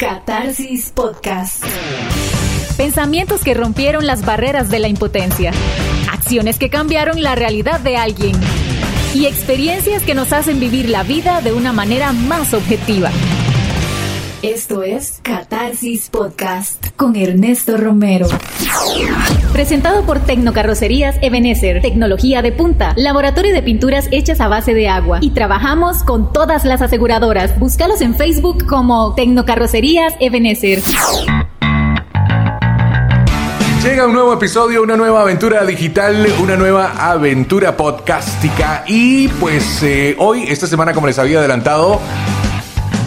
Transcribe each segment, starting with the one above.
Catarsis Podcast. Pensamientos que rompieron las barreras de la impotencia. Acciones que cambiaron la realidad de alguien. Y experiencias que nos hacen vivir la vida de una manera más objetiva. Esto es Catarsis Podcast con Ernesto Romero. Presentado por Tecnocarrocerías Ebenezer, tecnología de punta, laboratorio de pinturas hechas a base de agua y trabajamos con todas las aseguradoras. Búscalos en Facebook como Tecnocarrocerías Ebenezer. Llega un nuevo episodio, una nueva aventura digital, una nueva aventura podcástica y pues eh, hoy, esta semana como les había adelantado,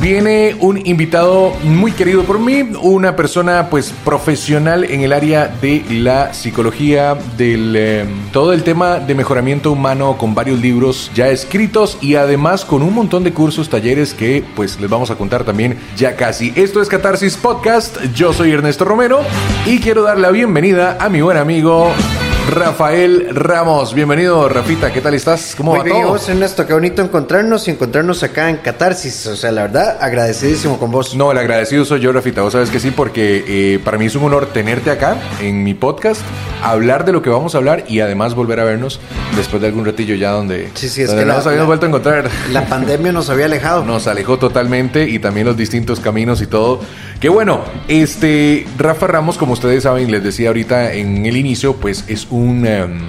viene un invitado muy querido por mí, una persona pues profesional en el área de la psicología, del eh, todo el tema de mejoramiento humano con varios libros ya escritos y además con un montón de cursos, talleres que pues les vamos a contar también ya casi. Esto es Catarsis Podcast, yo soy Ernesto Romero y quiero dar la bienvenida a mi buen amigo Rafael Ramos. Bienvenido, Rafita. ¿Qué tal estás? ¿Cómo Muy va bien, todo? vos, Ernesto, qué bonito encontrarnos y encontrarnos acá en Catarsis. O sea, la verdad, agradecidísimo con vos. No, el agradecido soy yo, Rafita. Vos sabes que sí, porque eh, para mí es un honor tenerte acá en mi podcast, hablar de lo que vamos a hablar y además volver a vernos después de algún ratillo ya donde, Sí, sí, es donde que no la- nos habíamos la- vuelto a encontrar. La pandemia nos había alejado. Nos alejó totalmente y también los distintos caminos y todo. Que bueno, este Rafa Ramos, como ustedes saben, les decía ahorita en el inicio, pues es un em,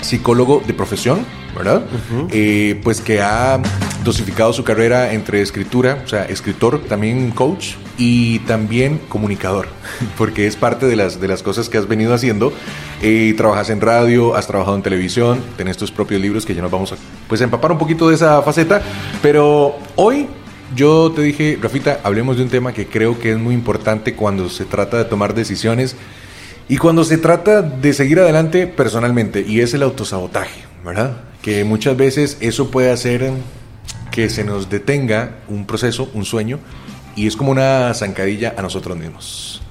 psicólogo de profesión, ¿verdad? Eh, pues que ha dosificado su carrera entre escritura, o sea, escritor, también coach y también comunicador, porque es parte de las, de las cosas que has venido haciendo. Eh, trabajas en radio, has trabajado en televisión, tenés tus propios libros que ya nos vamos a pues, a empapar un poquito de esa faceta, pero hoy yo te dije, Rafita, hablemos de un tema que creo que es muy importante cuando se trata de tomar decisiones y cuando se trata de seguir adelante personalmente, y es el autosabotaje, ¿verdad? Que muchas veces eso puede hacer que se nos detenga un proceso, un sueño, y es como una zancadilla a nosotros mismos.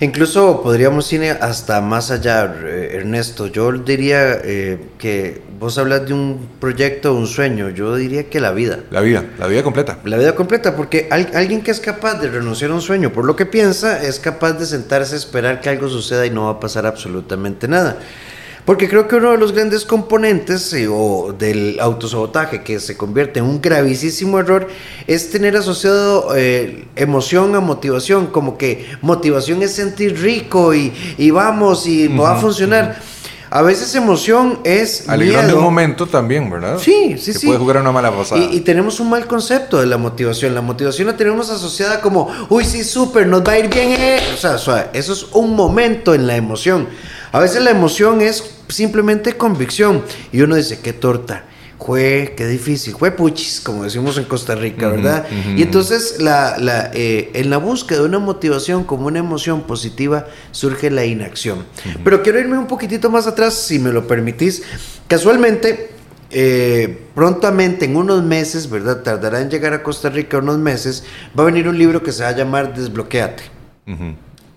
Incluso podríamos ir hasta más allá, eh, Ernesto. Yo diría eh, que vos hablas de un proyecto, un sueño. Yo diría que la vida. La vida, la vida completa. La vida completa, porque al- alguien que es capaz de renunciar a un sueño por lo que piensa, es capaz de sentarse a esperar que algo suceda y no va a pasar absolutamente nada. Porque creo que uno de los grandes componentes eh, o del autosabotaje que se convierte en un gravísimo error es tener asociado eh, emoción a motivación, como que motivación es sentir rico y, y vamos y va a funcionar. A veces emoción es Alegrando miedo. un momento también, ¿verdad? Sí, sí, que sí. puede jugar una mala pasada. Y, y tenemos un mal concepto de la motivación. La motivación la tenemos asociada como, uy, sí, súper, nos va a ir bien. eh". O sea, eso es un momento en la emoción. A veces la emoción es simplemente convicción. Y uno dice, qué torta. Jue, qué difícil, jue puchis, como decimos en Costa Rica, ¿verdad? Y entonces la, la, eh, en la búsqueda de una motivación como una emoción positiva surge la inacción. Pero quiero irme un poquitito más atrás, si me lo permitís. Casualmente, eh, prontamente, en unos meses, ¿verdad? Tardará en llegar a Costa Rica unos meses, va a venir un libro que se va a llamar Desbloqueate.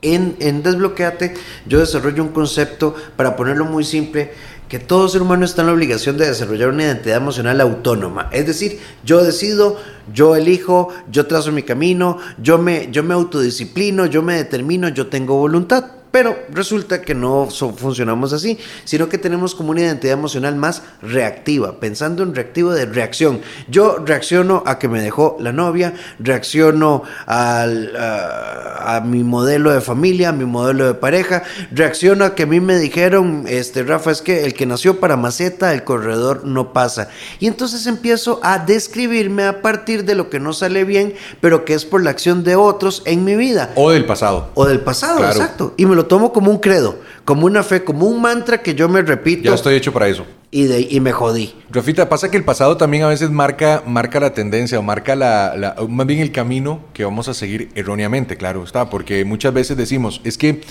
En, en Desbloqueate yo desarrollo un concepto, para ponerlo muy simple, que todo ser humano está en la obligación de desarrollar una identidad emocional autónoma. Es decir, yo decido, yo elijo, yo trazo mi camino, yo me, yo me autodisciplino, yo me determino, yo tengo voluntad. Pero resulta que no so- funcionamos así, sino que tenemos como una identidad emocional más reactiva, pensando en reactivo de reacción. Yo reacciono a que me dejó la novia, reacciono al, a, a mi modelo de familia, a mi modelo de pareja, reacciono a que a mí me dijeron, este Rafa, es que el que nació para maceta, el corredor no pasa. Y entonces empiezo a describirme a partir de lo que no sale bien, pero que es por la acción de otros en mi vida O del pasado. o del pasado, Claro. exacto. Y me lo tomo como un credo, como una fe, como un mantra que yo me repito Ya estoy hecho para eso. y, de, y me jodí. Rafita, pasa que el pasado también a veces marca, marca la tendencia o marca la, la- más bien el camino que vamos a seguir erróneamente, claro está, porque muchas veces decimos, es que,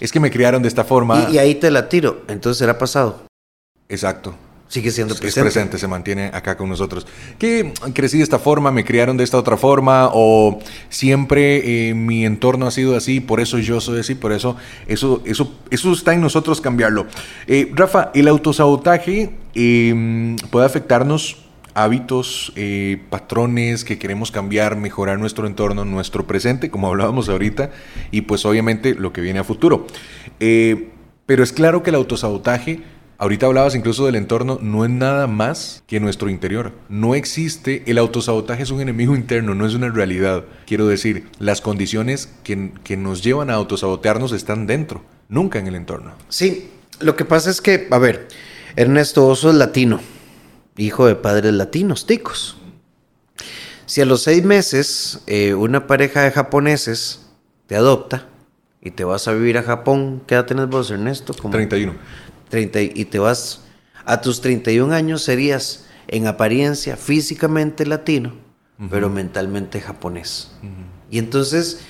es que me criaron de esta forma. Y, y ahí te la tiro. Entonces será pasado. Exacto. Sigue siendo Es presente. presente, se mantiene acá con nosotros. Que crecí de esta forma, me criaron de esta otra forma, o siempre eh, mi entorno ha sido así, por eso yo soy así, por eso eso, eso, eso está en nosotros cambiarlo. Eh, Rafa, el autosabotaje eh, puede afectarnos hábitos, eh, patrones que queremos cambiar, mejorar nuestro entorno, nuestro presente, como hablábamos ahorita, y pues obviamente lo que viene a futuro. Eh, pero es claro que el autosabotaje, ahorita hablabas incluso del entorno, no es nada más que nuestro interior. No existe, el autosabotaje es un enemigo interno, no es una realidad. Quiero decir, las condiciones que, que nos llevan a autosabotearnos están dentro, nunca en el entorno. Sí, lo que pasa es que, a ver, Ernesto Oso es latino hijo de padres latinos, ticos. Si a los seis meses eh, una pareja de japoneses te adopta y te vas a vivir a Japón, ¿qué edad tenés vos, Ernesto? Como 31. 30, y te vas a tus 31 años serías en apariencia físicamente latino, pero mentalmente japonés. Y entonces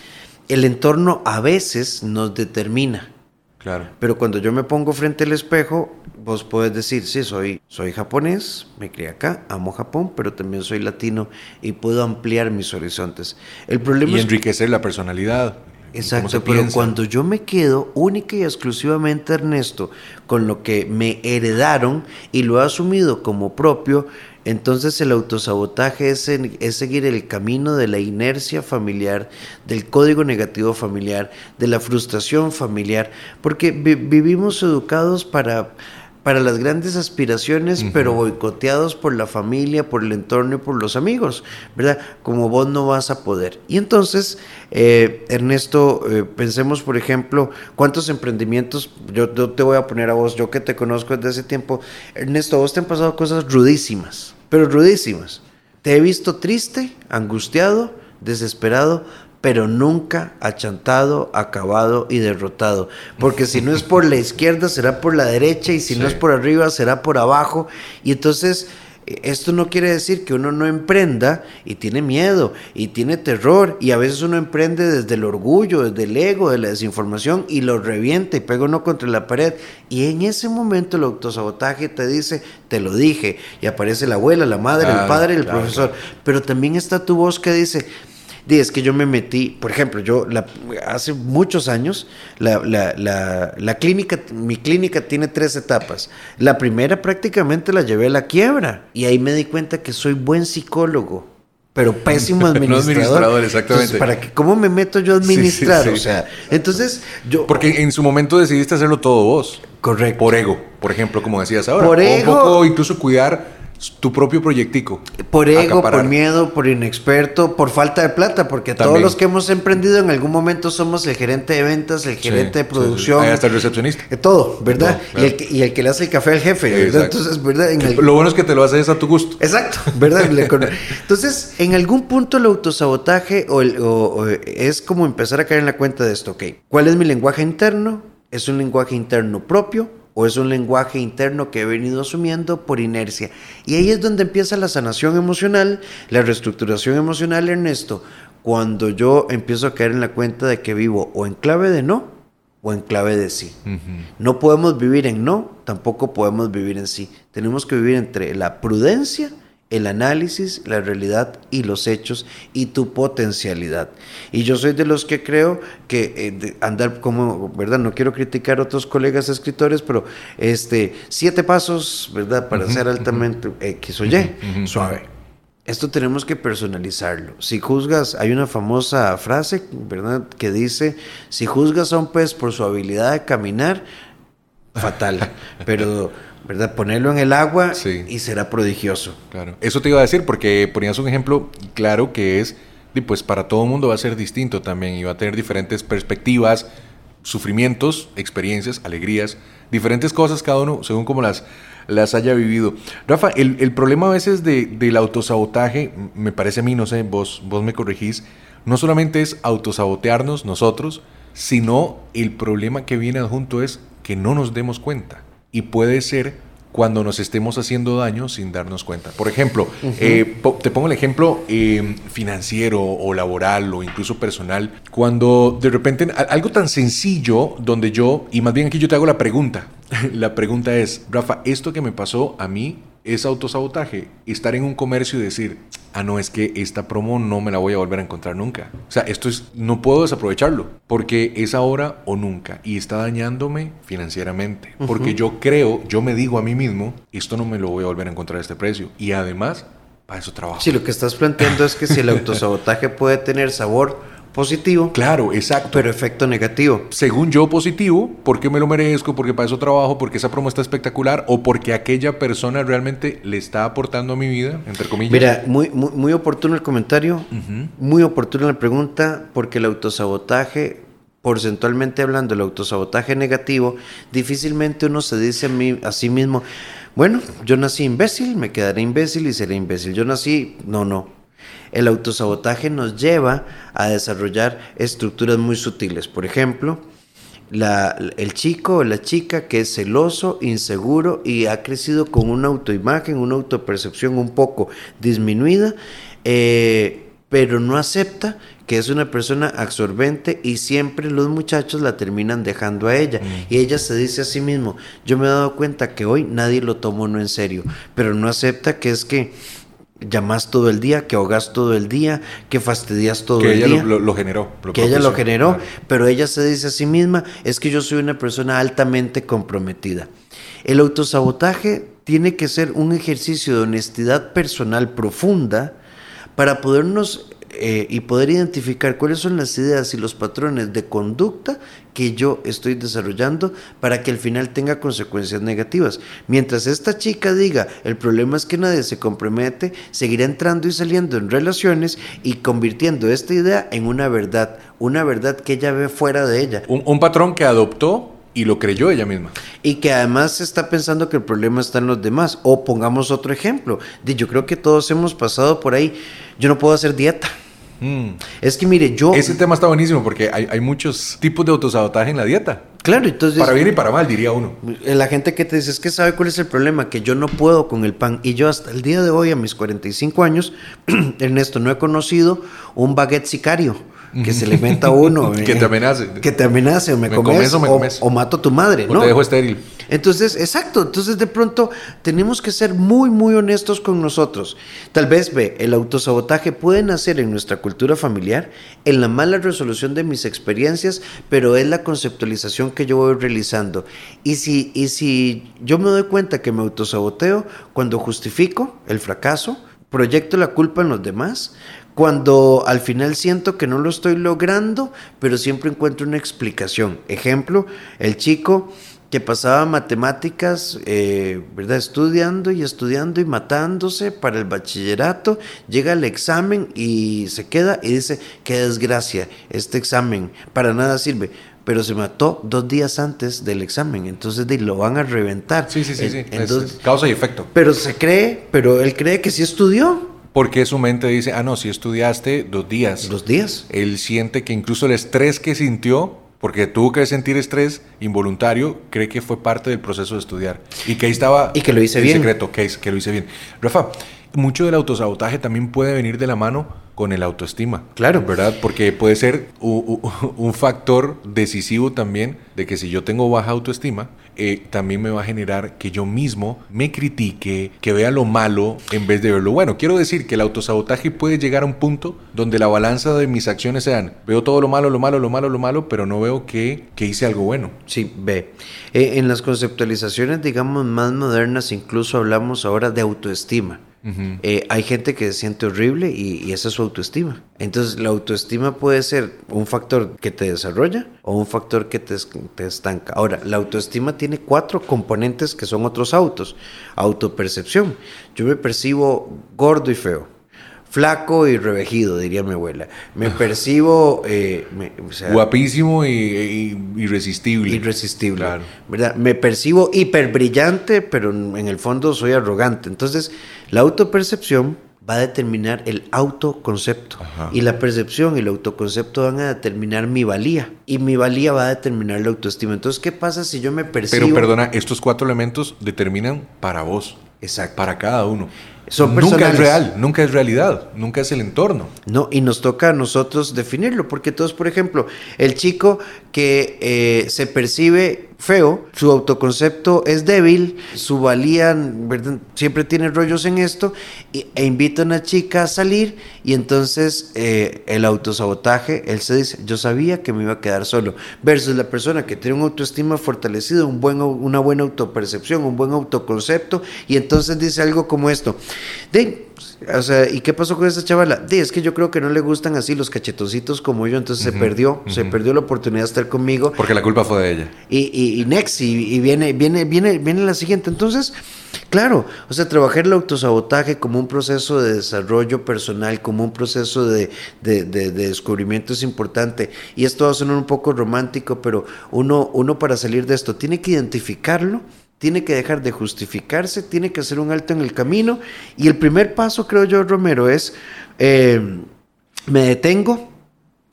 el entorno a veces nos determina. Claro. Pero cuando yo me pongo frente al espejo, vos puedes decir, sí, soy, soy japonés, me crié acá, amo Japón, pero también soy latino y puedo ampliar mis horizontes. El problema y enriquecer la personalidad. Exacto, pero cuando yo me quedo única y exclusivamente Ernesto con lo que me heredaron y lo he asumido como propio, entonces el autosabotaje es, es, seguir el camino de la inercia familiar, del código negativo familiar, de la frustración familiar, porque vivimos educados para para las grandes aspiraciones, pero boicoteados por la familia, por el entorno y por los amigos, ¿verdad? Como vos no vas a poder. Y entonces, eh, Ernesto, eh, pensemos, por ejemplo, cuántos emprendimientos, yo, yo, te voy a poner a vos, yo que te conozco desde ese tiempo, Ernesto, vos te han pasado cosas rudísimas, pero rudísimas. Te he visto triste, angustiado, desesperado, pero nunca achantado, acabado y derrotado. Porque si no es por la izquierda, será por la derecha, y si no es por arriba, será por abajo. Y entonces, eh, esto no quiere decir que uno no emprenda y tiene miedo y tiene terror, y a veces uno emprende desde el orgullo, desde el ego, de la desinformación, y lo revienta y pega uno contra la pared. Y en ese momento el autosabotaje te dice, te lo dije, y aparece la abuela, la madre, el padre, el profesor. Pero también está tu voz que dice, es que yo me metí, por ejemplo, yo hace muchos años, la, la, clínica, mi clínica tiene tres etapas. La primera prácticamente la llevé a la quiebra y ahí me di cuenta que soy buen psicólogo pero pésimo administrador. exactamente. ¿para qué, ¿Cómo me meto yo a administrar? O sea, entonces yo... Porque en su momento decidiste hacerlo todo vos. Correcto. Por ego, por ejemplo, como decías ahora. Por ego. un poco incluso cuidar tu propio proyectico. Por ego, por miedo, por inexperto, por falta de plata, porque todos los que hemos emprendido en algún momento somos el gerente de ventas, el gerente de producción. hasta el recepcionista. De todo, ¿verdad? y, el que, y, el que, le hace el café al jefe, ¿verdad? Entonces, ¿verdad? Lo bueno es que te lo haces a tu gusto. Exacto, ¿verdad? Entonces, en algún punto el autosabotaje o, o es como empezar a caer en la cuenta de esto, ok, ¿cuál es mi lenguaje interno? ¿Es un lenguaje interno propio? O es un lenguaje interno que he venido asumiendo por inercia. Y ahí es donde empieza la sanación emocional, la reestructuración emocional, Ernesto, cuando yo empiezo a caer en la cuenta de que vivo o en clave de no o en clave de sí. No podemos vivir en no, tampoco podemos vivir en sí. Tenemos que vivir entre la prudencia el análisis, la realidad y los hechos y tu potencialidad. Y yo soy de los que creo que eh, andar como, ¿verdad? No quiero criticar a otros colegas escritores, pero este, siete pasos, ¿verdad? Para ser altamente X o Y, suave. Esto tenemos que personalizarlo. Si juzgas, hay una famosa frase, ¿verdad? Que dice, si juzgas a un pez por su habilidad de caminar, fatal. Pero ¿verdad? Ponerlo en el agua y será prodigioso. Claro. Eso te iba a decir porque ponías un ejemplo claro que es, pues para todo el mundo va a ser distinto también y va a tener diferentes perspectivas, sufrimientos, experiencias, alegrías, diferentes cosas cada uno según como las, las haya vivido. Rafa, el, problema a veces de, del autosabotaje, me parece a mí, no sé, vos, vos me corregís, no solamente es autosabotearnos nosotros, sino el problema que viene adjunto es que no nos demos cuenta y puede ser cuando nos estemos haciendo daño sin darnos cuenta. Por ejemplo, eh, te pongo el ejemplo eh, financiero o laboral o incluso personal, cuando de repente algo tan sencillo donde yo, y más bien aquí yo te hago la pregunta, la pregunta es, Rafa, esto que me pasó a mí es autosabotaje estar en un comercio y decir, ah, no, es que esta promo no me la voy a volver a encontrar nunca. O sea, esto es, no puedo desaprovecharlo porque es ahora o nunca y está dañándome financieramente. Porque yo creo, yo me digo a mí mismo, esto no me lo voy a volver a encontrar a este precio. Y además, para eso trabajo. Sí, lo que estás planteando es que si el autosabotaje puede tener sabor positivo. Claro, exacto. Pero efecto negativo. Según yo positivo, porque me lo merezco, porque para eso trabajo, porque esa promo está espectacular o porque aquella persona realmente le está aportando a mi vida, entre comillas. Mira, muy, muy, muy oportuno el comentario, muy oportuna la pregunta, porque el autosabotaje, porcentualmente hablando, el autosabotaje negativo, difícilmente uno se dice a, mí, a sí mismo, bueno, yo nací imbécil, me quedaré imbécil y seré imbécil. Yo nací, no, no, el autosabotaje nos lleva a desarrollar estructuras muy sutiles. Por ejemplo, el chico o la chica que es celoso, inseguro y ha crecido con una autoimagen, una autopercepción un poco disminuida, eh, pero no acepta que es una persona absorbente y siempre los muchachos la terminan dejando a ella. Mm. Y ella se dice a sí mismo, yo me he dado cuenta que hoy nadie lo tomó no en serio, pero no acepta que es que llamas todo el día, que ahogas todo el día, que fastidias todo el día. Que ella lo, generó. que ella lo generó, pero ella se dice a sí misma, es que yo soy una persona altamente comprometida. El autosabotaje tiene que ser un ejercicio de honestidad personal profunda para podernos eh, y poder identificar cuáles son las ideas y los patrones de conducta que yo estoy desarrollando para que al final tenga consecuencias negativas. Mientras esta chica diga, el problema es que nadie se compromete, seguirá entrando y saliendo en relaciones y convirtiendo esta idea en una verdad, una verdad que ella ve fuera de ella. Un, un patrón que adoptó y lo creyó ella misma. Y que además está pensando que el problema está en los demás. O pongamos otro ejemplo. Yo creo que todos hemos pasado por ahí. Yo no puedo hacer dieta. Mm. Es que mire, yo... Ese tema está buenísimo porque hay, muchos tipos de autosabotaje en la dieta. Claro, entonces... Para bien y para mal, diría uno. La gente que te dice, es que sabe cuál es el problema, que yo no puedo con el pan. Y yo hasta el día de hoy, a mis 45 años, Ernesto, no he conocido un baguette sicario que se le meta a uno. que te amenace. Que te amenace, o me, comes, o, me comes. O, mato a tu madre, o te dejo estéril. Entonces, exacto, entonces de pronto tenemos que ser muy, muy honestos con nosotros. Tal vez, ve, el autosabotaje puede nacer en nuestra cultura familiar, en la mala resolución de mis experiencias, pero es la conceptualización que yo voy realizando. Y si, y si yo me doy cuenta que me autosaboteo cuando justifico el fracaso, proyecto la culpa en los demás, cuando al final siento que no lo estoy logrando, pero siempre encuentro una explicación. Ejemplo, el chico que pasaba matemáticas, eh, ¿verdad? Estudiando y estudiando y matándose para el bachillerato, llega al examen y se queda y dice, qué desgracia, este examen para nada sirve. Pero se mató dos días antes del examen, entonces lo van a reventar. Sí, sí, sí, sí. Entonces, causa y efecto. Pero se cree, pero él cree que sí estudió. Porque su mente dice, ah, no, si estudiaste dos días. Dos días. Él siente que incluso el estrés que sintió, porque tuvo que sentir estrés involuntario, cree que fue parte del proceso de estudiar. Y que ahí estaba... Y que lo hice el bien. secreto, que, que lo hice bien. Rafa, mucho del autosabotaje también puede venir de la mano con el autoestima. Claro. ¿Verdad? Porque puede ser un factor decisivo también de que si yo tengo baja autoestima, eh, también me va a generar que yo mismo me critique, que vea lo malo en vez de ver lo bueno. Quiero decir que el autosabotaje puede llegar a un punto donde la balanza de mis acciones sean, veo todo lo malo, lo malo, lo malo, lo malo, pero no veo que, que hice algo bueno. Sí, ve. Eh, en las conceptualizaciones, digamos, más modernas, incluso hablamos ahora de autoestima. Eh, hay gente que se siente horrible y, esa es su autoestima. Entonces la autoestima puede ser un factor que te desarrolla o un factor que te, te, estanca. Ahora, la autoestima tiene cuatro componentes que son otros autos. Autopercepción. Yo me percibo gordo y feo flaco y revejido, diría mi abuela. Me percibo... Eh, Guapísimo y, irresistible. Irresistible. ¿verdad? Me percibo hiperbrillante, pero en el fondo soy arrogante. Entonces, la autopercepción va a determinar el autoconcepto. Y la percepción y el autoconcepto van a determinar mi valía. Y mi valía va a determinar la autoestima. Entonces, ¿qué pasa si yo me percibo... Pero perdona, estos cuatro elementos determinan para vos. Exacto. Para cada uno. Son nunca es real, nunca es realidad, nunca es el entorno. No, y nos toca a nosotros definirlo, porque todos, por ejemplo, el chico que eh, se percibe feo, su autoconcepto es débil, su valía ¿verdad? siempre tiene rollos en esto, y- e invita a una chica a salir y entonces eh, el autosabotaje, él se dice, yo sabía que me iba a quedar solo, versus la persona que tiene un autoestima fortalecido, un buen, una buena autopercepción, un buen autoconcepto, y entonces dice algo como esto, o sea, ¿y qué pasó con esta chavala? De, es que yo creo que no le gustan así los cachetoncitos como yo, entonces se perdió, se perdió la oportunidad de estar conmigo. Porque la culpa fue de ella. Y, y, y next, y, y viene, viene, viene, viene la siguiente. Entonces, claro, o sea, trabajar el autosabotaje como un proceso de desarrollo personal, como un proceso de, de, de- de descubrimiento es importante. Y esto va a sonar un poco romántico, pero uno, uno para salir de esto tiene que identificarlo. Tiene que dejar de justificarse, tiene que hacer un alto en el camino. Y el primer paso, creo yo, Romero, es eh, me detengo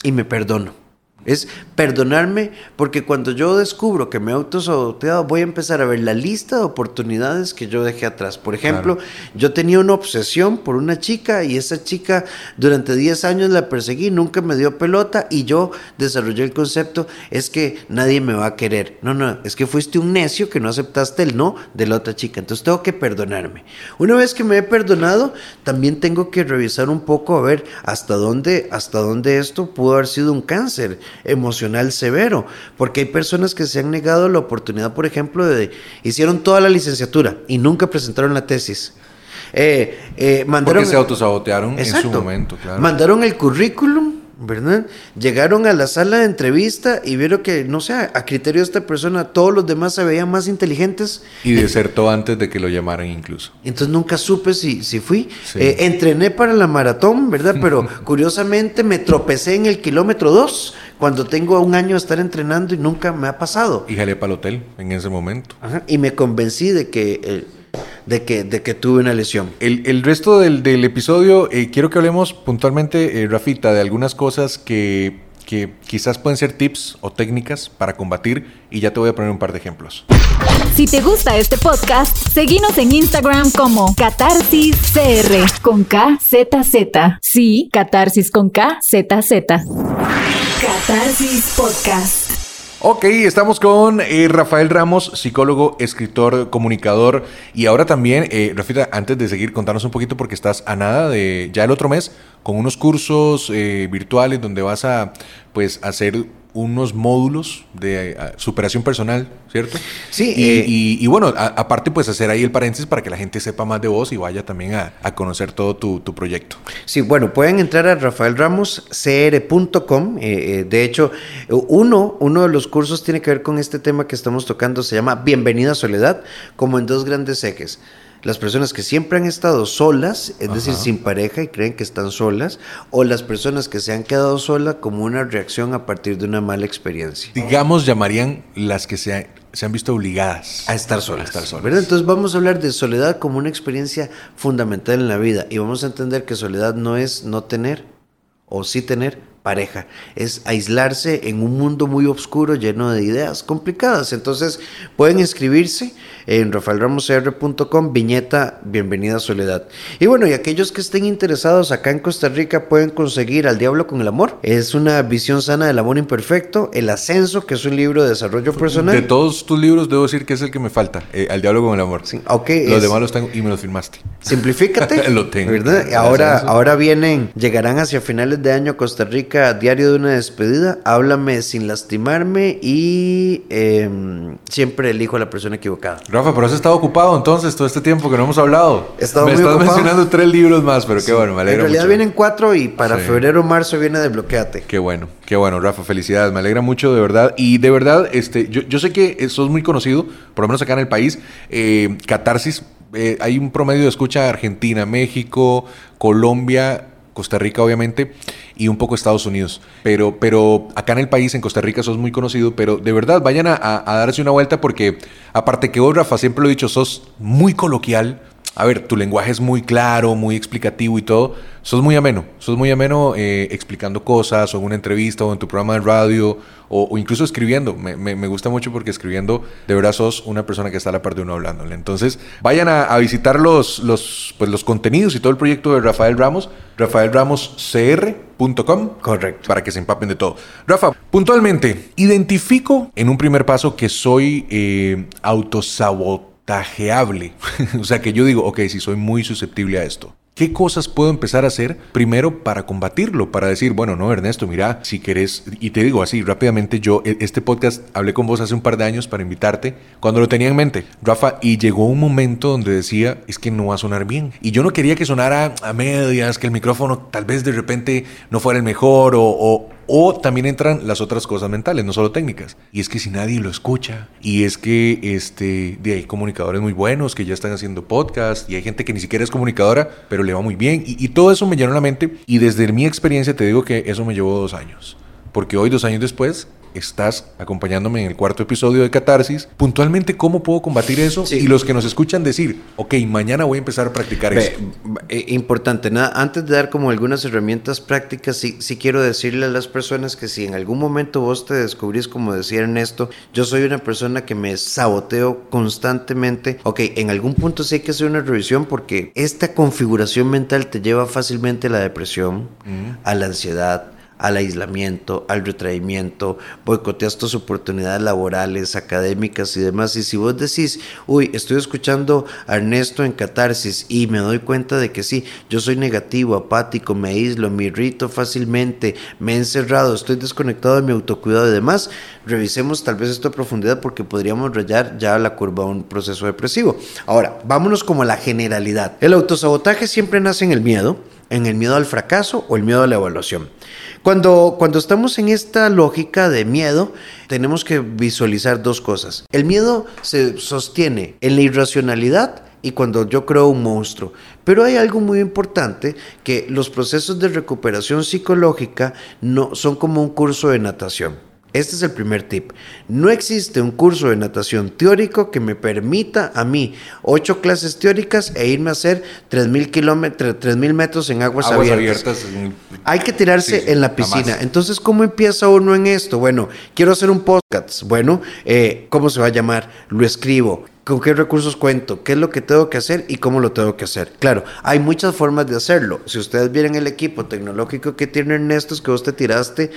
y me perdono. Es perdonarme porque cuando yo descubro que me he autosaboteado voy a empezar a ver la lista de oportunidades que yo dejé atrás. Por ejemplo, yo tenía una obsesión por una chica y esa chica durante 10 años la perseguí, nunca me dio pelota y yo desarrollé el concepto es que nadie me va a querer. No, no, es que fuiste un necio que no aceptaste el no de la otra chica. Entonces tengo que perdonarme. Una vez que me he perdonado, también tengo que revisar un poco a ver hasta dónde, hasta dónde esto pudo haber sido un cáncer emocional severo, porque hay personas que se han negado la oportunidad, por ejemplo, de hicieron toda la licenciatura y nunca presentaron la tesis. Eh, eh, mandaron, Porque se autosabotearon en su momento, claro. Mandaron el currículum, ¿verdad? Llegaron a la sala de entrevista y vieron que, no sé, a criterio de esta persona, todos los demás se veían más inteligentes. Y desertó antes de que lo llamaran incluso. Entonces nunca supe si, si fui. Sí. Eh, entrené para la maratón, ¿verdad? Pero curiosamente me tropecé en el kilómetro 2 cuando tengo un año de estar entrenando y nunca me ha pasado. Y jalé para el hotel en ese momento. Ajá, Y me convencí de que, eh, de que, de que tuve una lesión. El, el resto del, del episodio, eh, quiero que hablemos puntualmente, eh, Rafita, de algunas cosas que, que quizás pueden ser tips o técnicas para combatir y ya te voy a poner un par de ejemplos. Si te gusta este podcast, seguinos en Instagram como Catarsis CR con K Z Z. Sí, Catarsis con K Z Z. Catarsis Podcast. Ok, estamos con eh, Rafael Ramos, psicólogo, escritor, comunicador y ahora también, eh, Rafita, antes de seguir, contanos un poquito porque estás a nada de ya el otro mes con unos cursos eh, virtuales donde vas a pues hacer unos módulos de eh, superación personal, ¿cierto? Sí, Y, eh, y- y bueno, a- aparte pues hacer ahí el paréntesis para que la gente sepa más de vos y vaya también a, a conocer todo tu, tu proyecto. Sí, bueno, pueden entrar a rafaelramoscr.com. eh, eh, de hecho, uno, uno de los cursos tiene que ver con este tema que estamos tocando. Se llama Bienvenida a Soledad, como en dos grandes ejes. Las personas que siempre han estado solas, es decir, sin pareja y creen que están solas, o las personas que se han quedado solas como una reacción a partir de una mala experiencia. Digamos, llamarían las que se, se han visto obligadas A estar solas. A estar solas. ¿verdad? Entonces vamos a hablar de soledad como una experiencia fundamental en la vida y vamos a entender que soledad no es no tener o sí tener pareja, es aislarse en un mundo muy oscuro lleno de ideas complicadas. Entonces pueden inscribirse en rafaelramosr.com, viñeta Bienvenida a Soledad. Y bueno, y aquellos que estén interesados acá en Costa Rica pueden conseguir Al Diablo con el Amor. Es una visión sana del amor imperfecto, El Ascenso, que es un libro de desarrollo personal. De todos tus libros, debo decir que es el que me falta, eh, Al diálogo con el amor. Sí, ok, Los es- demás los tengo y me los firmaste. Simplifícate. Lo tengo. ahora, ahora vienen, llegarán hacia finales de año a Costa Rica, diario de una despedida. Háblame sin lastimarme y em, siempre elijo a la persona equivocada. Rafa, pero has estado ocupado entonces todo este tiempo que no hemos hablado. He estado me muy estás ocupado. mencionando tres libros más, pero qué bueno, me En alegra realidad mucho. vienen cuatro y para Sí. febrero o marzo viene Desbloqueate. Qué bueno, qué bueno, Rafa, felicidades, me alegra mucho de verdad. Y de verdad, este, yo, yo sé que eh, sos muy conocido, por lo menos acá en el país, eh, Catarsis, eh, hay un promedio de escucha Argentina, México, Colombia, Costa Rica obviamente, y un poco Estados Unidos. Pero, pero acá en el país, en Costa Rica, sos muy conocido, pero de verdad, vayan a, a- darse una vuelta porque aparte que vos, Rafa, siempre lo he dicho, sos muy coloquial, a ver, tu lenguaje es muy claro, muy explicativo y todo. Sos muy ameno, sos muy ameno eh, explicando cosas o en una entrevista o en tu programa de radio o, incluso escribiendo. Me, me, gusta mucho porque escribiendo de verdad sos una persona que está a la par de uno hablándole. Entonces, vayan a, a visitar los, los, pues, los contenidos y todo el proyecto de Rafael Ramos, rafaelramoscr.com. Correcto. Para que se empapen de todo. Rafa, puntualmente, identifico en un primer paso que soy eh, autosabotajeable. o sea, que yo digo, ok, si soy muy susceptible a esto. ¿Qué cosas puedo empezar a hacer primero para combatirlo? Para decir, bueno, no, Ernesto, mira, si querés, y te digo así rápidamente, yo, e, este podcast hablé con vos hace un par de años para invitarte, cuando lo tenía en mente, Rafa, y llegó un momento donde decía, es que no va a sonar bien. Y yo no quería que sonara a medias, que el micrófono tal vez de repente no fuera el mejor o o también entran las otras cosas mentales, no solo técnicas. Y es que si nadie lo escucha, y es que este, de hay comunicadores muy buenos que ya están haciendo podcast, y hay gente que ni siquiera es comunicadora, pero le va muy bien. Y, y todo eso me llenó la mente. Y desde mi experiencia te digo que eso me llevó dos años. Porque hoy, dos años después, estás acompañándome en el cuarto episodio de Catarsis. Puntualmente, ¿cómo puedo combatir eso? Y los que nos escuchan decir, ok, mañana voy a empezar a practicar eso. Eh, importante, nada, antes de dar como algunas herramientas prácticas, sí, sí quiero decirle a las personas que si en algún momento vos te descubrís, como decía Ernesto, yo soy una persona que me saboteo constantemente. Ok, en algún punto sí hay que hacer una revisión porque esta configuración mental te lleva fácilmente a la depresión, a la ansiedad, al aislamiento, al retraimiento, boicoteas tus oportunidades laborales, académicas y demás. Y si vos decís, uy, estoy escuchando a Ernesto en catarsis y me doy cuenta de que sí, yo soy negativo, apático, me aíslo, me irrito fácilmente, me he encerrado, estoy desconectado de mi autocuidado y demás, revisemos tal vez esto a profundidad porque podríamos rayar ya la curva a un proceso depresivo. Ahora, vámonos como a la generalidad. El autosabotaje siempre nace en el miedo, en el miedo al fracaso o el miedo a la evaluación. Cuando, cuando estamos en esta lógica de miedo, tenemos que visualizar dos cosas. El miedo se sostiene en la irracionalidad y cuando yo creo un monstruo. Pero hay algo muy importante que los procesos de recuperación psicológica no son como un curso de natación. Este es el primer tip. No existe un curso de natación teórico que me permita a mí ocho clases teóricas e irme a hacer 3.000 metros en aguas, abiertas. Hay que tirarse en la piscina. Entonces, ¿cómo empieza uno en esto? Bueno, quiero hacer un podcast. Bueno, eh, ¿cómo se va a llamar? Lo escribo con qué recursos cuento, qué es lo que tengo que hacer y cómo lo tengo que hacer. Claro, hay muchas formas de hacerlo. Si ustedes vieran el equipo tecnológico que tiene Ernesto, es que vos te tiraste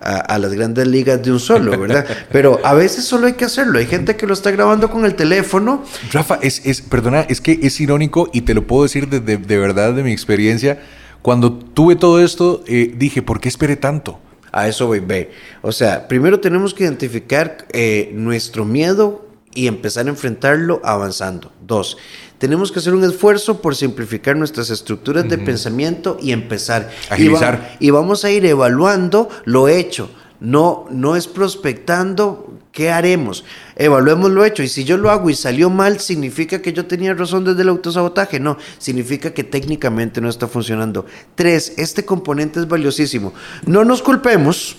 a, las grandes ligas de un solo, ¿verdad? Pero a veces solo hay que hacerlo. Hay gente que lo está grabando con el teléfono. Rafa, es, es perdona, es que es irónico y te lo puedo decir de, de, verdad de mi experiencia. Cuando tuve todo esto, eh, dije, ¿por qué esperé tanto? A eso voy, ve. O sea, primero tenemos que identificar eh, nuestro miedo y empezar a enfrentarlo avanzando. Dos, tenemos que hacer un esfuerzo por simplificar nuestras estructuras de pensamiento y empezar. Agilizar. Y, vamos a ir evaluando lo hecho. No, no es prospectando qué haremos. Evaluemos lo hecho. Y si yo lo hago y salió mal, ¿significa que yo tenía razón desde el autosabotaje? No, significa que técnicamente no está funcionando. Tres, este componente es valiosísimo. No nos culpemos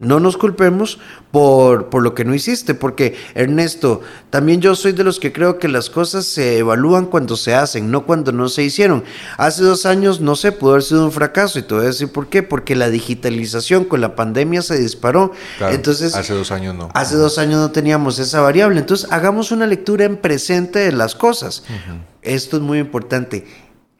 no nos culpemos por, por, lo que no hiciste, porque Ernesto, también yo soy de los que creo que las cosas se evalúan cuando se hacen, no cuando no se hicieron. Hace dos años, no sé, pudo haber sido un fracaso y te voy a decir por qué, porque la digitalización con la pandemia se disparó. Entonces, hace dos años no. Hace dos años no teníamos esa variable. Entonces, hagamos una lectura en presente de las cosas. Esto es muy importante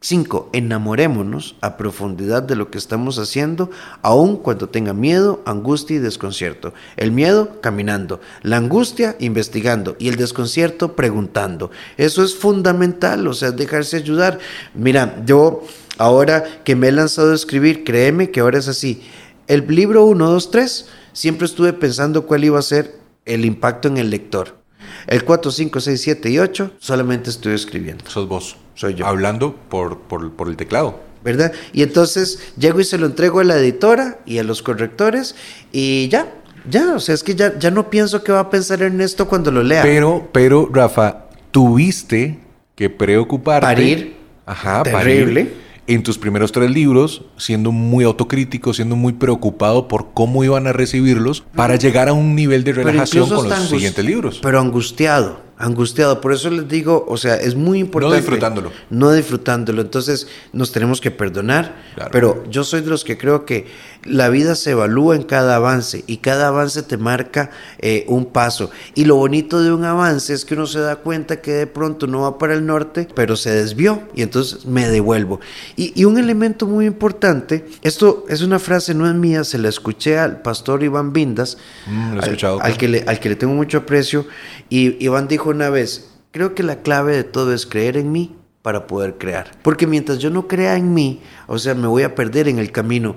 Cinco, enamorémonos a profundidad de lo que estamos haciendo, aun cuando tenga miedo, angustia y desconcierto. El miedo, caminando. La angustia, investigando. Y el desconcierto, preguntando. Eso es fundamental, o sea, dejarse ayudar. Mira, yo ahora que me he lanzado a escribir, créeme que ahora es así. El libro 1, 2, 3, siempre estuve pensando cuál iba a ser el impacto en el lector. El 4, 5, 6, 7 y 8 solamente estoy escribiendo. Sos vos. Soy yo. Hablando por, por, el teclado. ¿Verdad? Y entonces llego y se lo entrego a la editora y a los correctores y ya, ya, o sea, es que ya, ya no pienso qué va a pensar Ernesto cuando lo lea. Pero, pero, Rafa, tuviste que preocuparte. Parir. Ajá, terrible en tus primeros tres libros, siendo muy autocrítico, siendo muy preocupado por cómo iban a recibirlos para llegar a un nivel de relajación con los siguientes libros. Pero angustiado, angustiado. Por eso les digo, o sea, es muy importante. No disfrutándolo. No disfrutándolo. Entonces nos tenemos que perdonar. Claro. Pero yo soy de los que creo que la vida se evalúa en cada avance y cada avance te marca eh, un paso. Y lo bonito de un avance es que uno se da cuenta que de pronto no va para el norte, pero se desvió y entonces me devuelvo. Y, y un elemento muy importante, esto es una frase, no es mía, se la escuché al pastor Iván Vindas, Mm, lo he al- escuchado, al, que le, al que le tengo mucho aprecio. Y Iván dijo una vez, creo que la clave de todo es creer en mí para poder crear. Porque mientras yo no crea en mí, o sea, me voy a perder en el camino.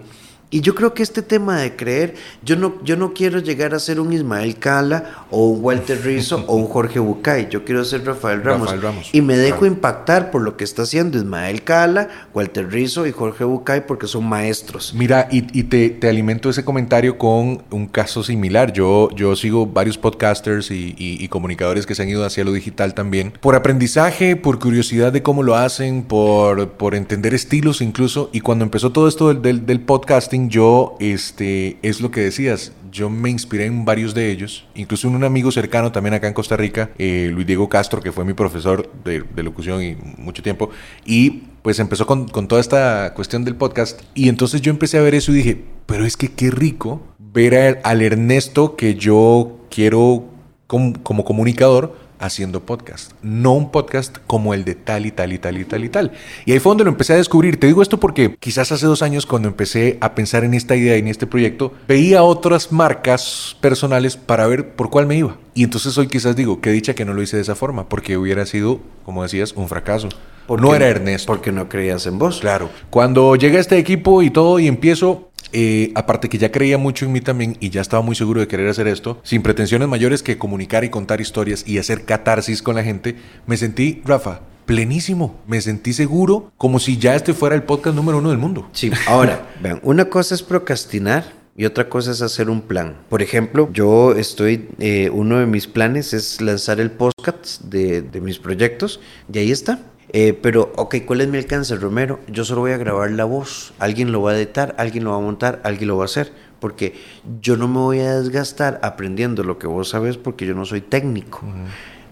Y yo creo que este tema de creer, yo no, yo no quiero llegar a ser un Ismael Cala o un Walter Rizzo o un Jorge Bucay. Yo quiero ser Rafael Ramos. Rafael Ramos, Y me dejo claro. impactar por lo que está haciendo Ismael Cala, Walter Rizzo y Jorge Bucay porque son maestros. Mira, y, y te, te alimento ese comentario con un caso similar. Yo, yo sigo varios podcasters y, y- y comunicadores que se han ido hacia lo digital también. Por aprendizaje, por curiosidad de cómo lo hacen, por, por entender estilos incluso. Y cuando empezó todo esto del, del- del podcasting, yo, este, es lo que decías, yo me inspiré en varios de ellos. Incluso en un amigo cercano también acá en Costa Rica, eh, Luis Diego Castro, que fue mi profesor de, de locución y mucho tiempo. Y pues empezó con, con toda esta cuestión del podcast. Y entonces yo empecé a ver eso y dije, pero es que qué rico ver al Ernesto que yo quiero com- como comunicador haciendo podcast. No un podcast como el de tal y tal y tal y tal y tal. Y ahí fue donde lo empecé a descubrir. Te digo esto porque quizás hace dos años cuando empecé a pensar en esta idea y en este proyecto, veía otras marcas personales para ver por cuál me iba. Y entonces hoy quizás digo, qué dicha que no lo hice de esa forma, porque hubiera sido, como decías, un fracaso. Porque- no era Ernesto. Porque no creías en vos. Claro. Cuando llega este equipo y todo y empiezo, eh, aparte que ya creía mucho en mí también y ya estaba muy seguro de querer hacer esto, sin pretensiones mayores que comunicar y contar historias y hacer catarsis con la gente, me sentí, Rafa, plenísimo. Me sentí seguro como si ya este fuera el podcast número uno del mundo. Sí, ahora, vean, una cosa es procrastinar y otra cosa es hacer un plan. Por ejemplo, yo estoy, eh, uno de mis planes es lanzar el podcast de, de mis proyectos y ahí está. Eh, pero, ok, ¿cuál es mi alcance, Romero? Yo solo voy a grabar la voz. Alguien lo va a editar, alguien lo va a montar, alguien lo va a hacer. Porque yo no me voy a desgastar aprendiendo lo que vos sabes porque yo no soy técnico.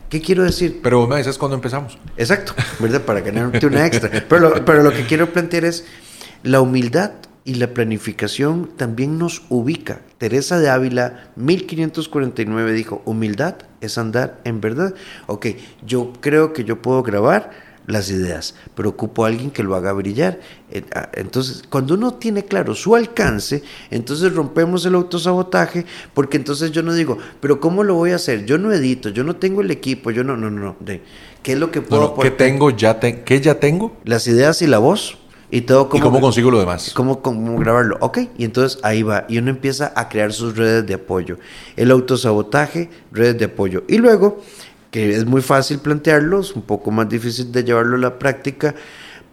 ¿Qué quiero decir? Pero me dices cuando empezamos. Exacto, ¿verdad? Para ganarte una extra. Pero lo, pero lo que quiero plantear es la humildad y la planificación también nos ubica. Teresa de Ávila, 1549, dijo, humildad es andar en verdad. Ok, yo creo que yo puedo grabar las ideas, pero ocupo a alguien que lo haga brillar. Ah, Entonces, cuando uno tiene claro su alcance, entonces rompemos el autosabotaje, porque entonces yo no digo, pero ¿cómo lo voy a hacer? Yo no edito, yo no tengo el equipo, yo no, no, no, no. De, ¿Qué es lo que puedo no, ¿Qué tengo? Ya te- ¿Qué ya tengo? Las ideas y la voz. Y todo ¿Y cómo consigo lo demás? cómo, cómo grabarlo. Ok, y entonces ahí va. Y uno empieza a crear sus redes de apoyo. El autosabotaje, redes de apoyo. Y luego, que es muy fácil plantearlo, es un poco más difícil de llevarlo a la práctica,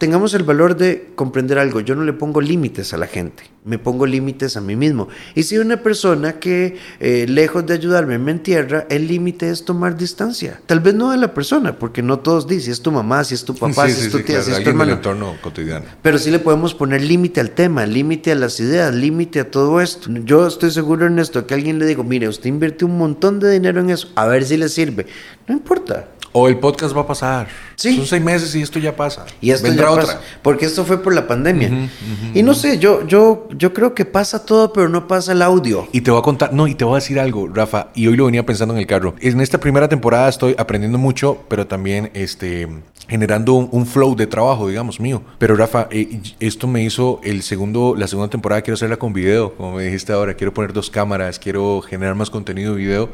tengamos el valor de comprender algo. Yo no le pongo límites a la gente, me pongo límites a mí mismo. Y si una persona que eh, lejos de ayudarme me entierra, el límite es tomar distancia. Tal vez no de la persona, porque no todos dicen, si es tu mamá, si es tu papá, Sí, si sí, es tu sí, tía, claro, si es tu hermano. entorno cotidiano. Pero sí le podemos poner límite al tema, límite a las ideas, límite a todo esto. Yo estoy seguro, Ernesto, que alguien le digo, mire, usted invirtió un montón de dinero en eso, a ver si le sirve. No importa. O el podcast va a pasar. Sí. Son seis meses y esto ya pasa. Y esto Vendrá otra. pasa, porque esto fue por la pandemia. y no sé, yo, yo, yo creo que pasa todo, pero no pasa el audio. Y te voy a contar, no, y te voy a decir algo, Rafa, y hoy lo venía pensando en el carro. En esta primera temporada estoy aprendiendo mucho, pero también este, generando un, un flow de trabajo, digamos, mío. Pero Rafa, eh, esto me hizo el segundo, la segunda temporada, quiero hacerla con video, como me dijiste ahora, quiero poner dos cámaras, quiero generar más contenido de video,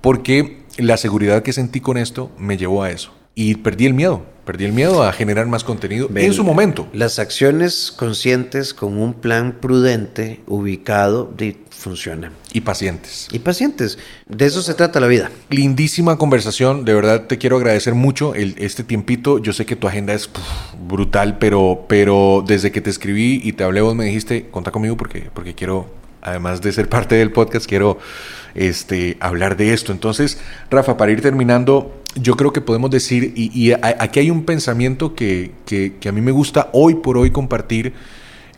porque la seguridad que sentí con esto me llevó a eso. Y perdí el miedo, perdí el miedo a generar más contenido Ven, en su momento. Las acciones conscientes con un plan prudente, ubicado, funcionan. Y pacientes. Y pacientes, de eso se trata la vida. Lindísima conversación, de verdad te quiero agradecer mucho el, este tiempito. Yo sé que tu agenda es puf, brutal, pero, pero desde que te escribí y te hablé, vos me dijiste, contá conmigo porque, porque quiero, además de ser parte del podcast, quiero este, hablar de esto. Entonces, Rafa, para ir terminando, yo creo que podemos decir, y, y aquí hay un pensamiento que, que, que a mí me gusta hoy por hoy compartir.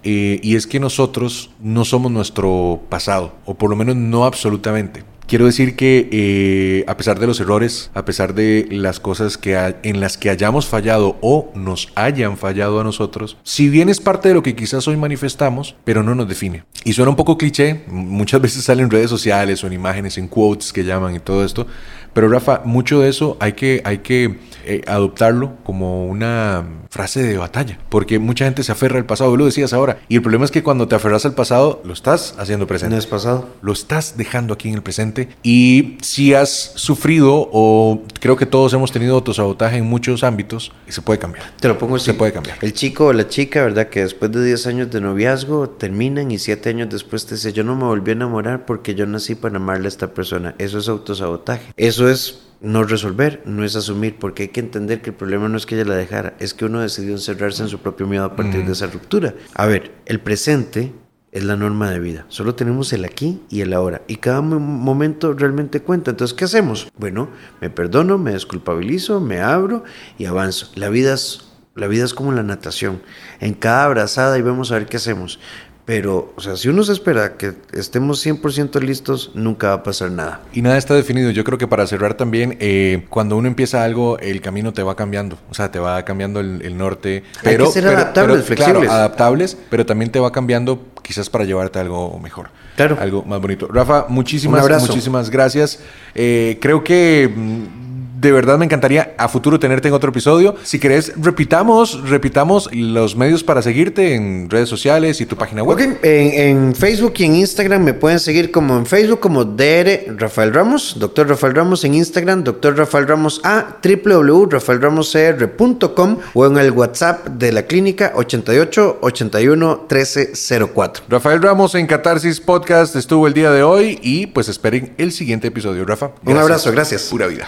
eh, y es que nosotros no somos nuestro pasado, o por lo menos no absolutamente. Quiero decir que eh, a pesar de los errores, a pesar de las cosas que en las que hayamos fallado o nos hayan fallado a nosotros, si bien es parte de lo que quizás hoy manifestamos, pero no nos define. Y suena un poco cliché, muchas veces salen en redes sociales o en imágenes, en quotes que llaman y todo esto, pero Rafa, mucho de eso hay que, hay que eh, adoptarlo como una frase de batalla, porque mucha gente se aferra al pasado, lo decías ahora, y el problema es que cuando te aferras al pasado, lo estás haciendo presente. No es pasado. Lo estás dejando aquí en el presente, y si has sufrido, o creo que todos hemos tenido autosabotaje en muchos ámbitos, se puede cambiar. Te lo pongo así. Se puede cambiar. El chico o la chica, ¿verdad? Que después de 10 años de noviazgo terminan y 7 años después te dice, yo no me volví a enamorar porque yo nací para amarle a esta persona. Eso es autosabotaje. Eso es no resolver, no es asumir, porque hay que entender que el problema no es que ella la dejara, es que uno decidió encerrarse en su propio miedo a partir de esa ruptura. A ver, el presente es la norma de vida. Solo tenemos el aquí y el ahora. Y cada momento realmente cuenta. Entonces, ¿qué hacemos? Bueno, me perdono, me desculpabilizo, me abro y avanzo. La vida es, la vida es como la natación. En cada abrazada y vemos a ver qué hacemos. Pero, o sea, si uno se espera que estemos 100% listos, nunca va a pasar nada. Y nada está definido. Yo creo que para cerrar también, eh, cuando uno empieza algo, el camino te va cambiando. O sea, te va cambiando el, norte. Pero, Hay que ser adaptables, flexibles. Claro, adaptables, pero también te va cambiando quizás para llevarte algo mejor. Claro. Algo más bonito. Rafa, muchísimas, muchísimas gracias. Eh, creo que mm, de verdad me encantaría a futuro tenerte en otro episodio. Si querés, repitamos, repitamos los medios para seguirte en redes sociales y tu página web. En, Facebook y en Instagram me pueden seguir como en Facebook como DR Rafael Ramos, Doctor Rafael Ramos en Instagram, Doctor Rafael Ramos a www.rafaelramoscr.com o en el WhatsApp de la clínica 88 81 1304. Rafael Ramos en Catarsis Podcast estuvo el día de hoy y pues esperen el siguiente episodio, Rafa. Un abrazo, gracias. Pura vida.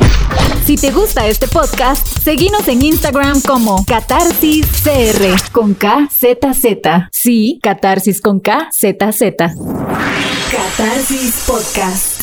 Si te gusta este podcast, seguinos en Instagram como Catarsis CR con KZZ. Sí, Catarsis con KZZ. Catarsis Podcast.